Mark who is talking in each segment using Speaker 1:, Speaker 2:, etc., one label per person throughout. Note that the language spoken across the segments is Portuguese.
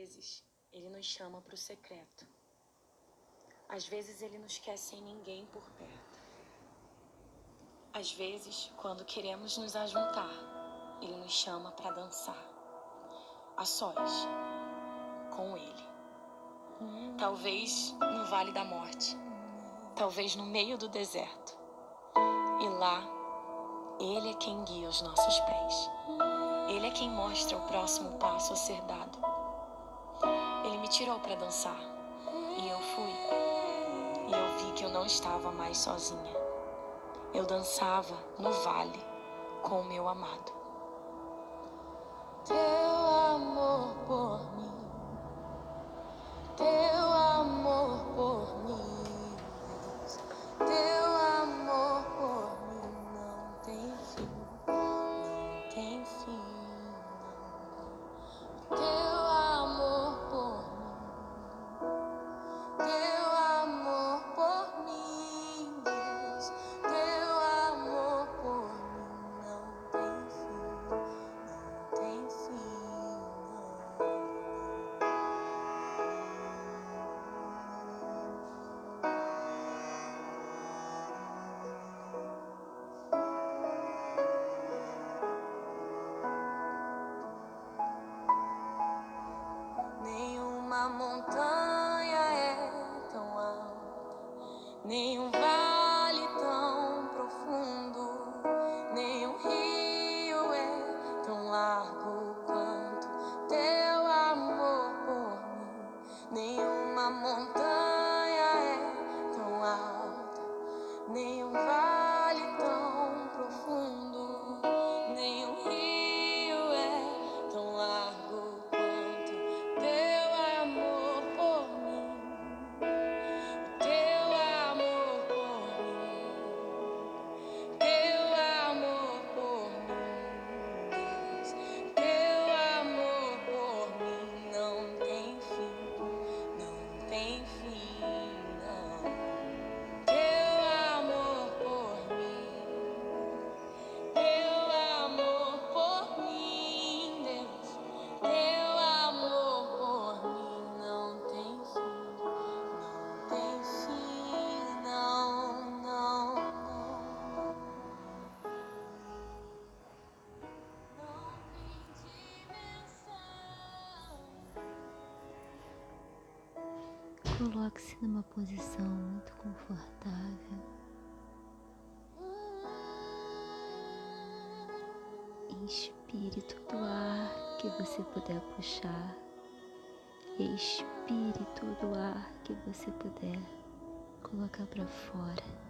Speaker 1: vezes, ele nos chama para o secreto. Às vezes, ele nos quer sem ninguém por perto. Às vezes, quando queremos nos ajuntar, ele nos chama para dançar. A sós, com ele. Talvez no vale da morte, talvez no meio do deserto. E lá, ele é quem guia os nossos pés. Ele é quem mostra o próximo passo a ser dado. Tirou para dançar e eu fui. E eu vi que eu não estava mais sozinha. Eu dançava no vale com o meu amado.
Speaker 2: Teu amor por mim, montanha é tão alta, nenhum vale tão profundo, nenhum rio é tão largo quanto teu amor por mim. Nenhuma montanha
Speaker 3: Coloque-se numa posição muito confortável. Inspire todo o ar que você puder puxar. Expire todo o ar que você puder colocar para fora.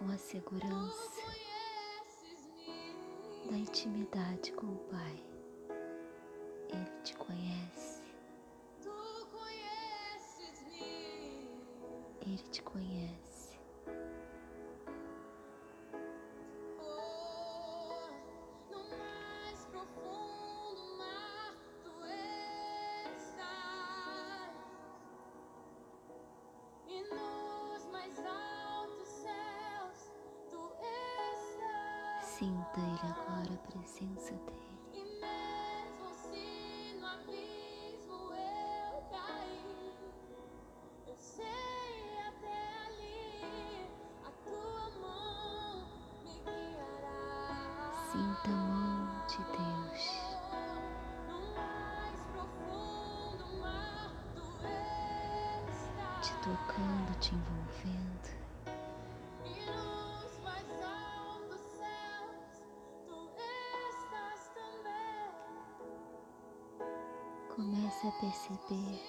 Speaker 3: com a segurança da intimidade com o Pai. Ele te conhece, ele te conhece. Sinta ele agora, a presença dele.
Speaker 2: e mesmo se no abismo eu cair, eu sei até ali a tua mão me guiará.
Speaker 3: Sinta a mão de Deus
Speaker 2: no mais profundo mar do
Speaker 3: te
Speaker 2: êxtase.
Speaker 3: tocando, te envolvendo. Comece a perceber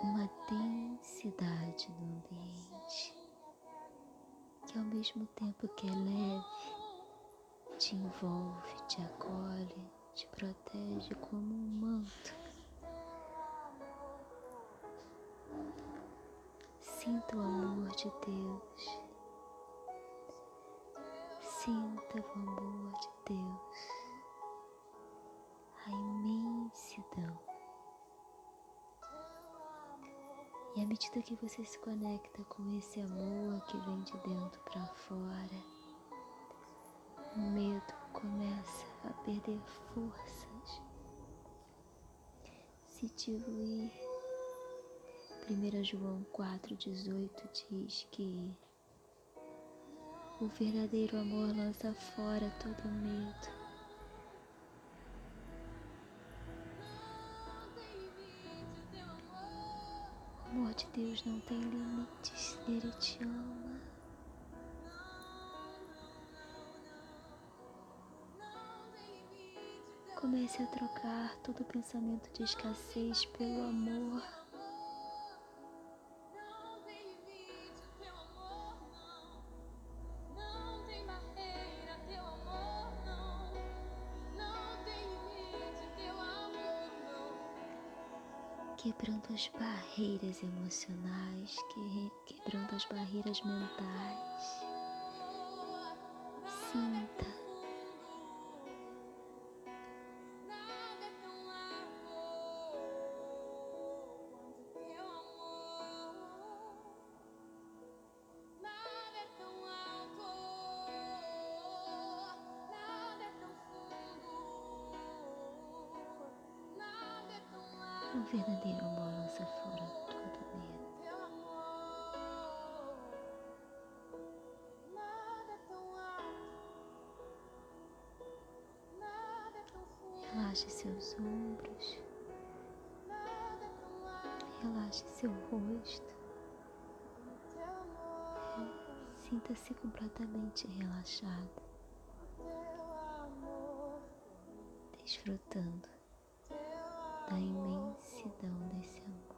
Speaker 3: uma densidade no ambiente que, ao mesmo tempo que é leve, te envolve, te acolhe, te protege como um manto. Sinta o amor de Deus. Sinta o amor E à medida que você se conecta com esse amor que vem de dentro para fora, o medo começa a perder forças, se diluir. 1 João 4,18 diz que o verdadeiro amor lança fora todo medo. De Deus não tem limites, Ele te ama. Comece a trocar todo pensamento de escassez pelo amor. Quebrando as barreiras emocionais, que- quebrando as barreiras mentais. O verdadeiro amor lança fora todo medo. Relaxe seus ombros, relaxe seu rosto. Sinta-se completamente relaxado, desfrutando da imensidão desse amor.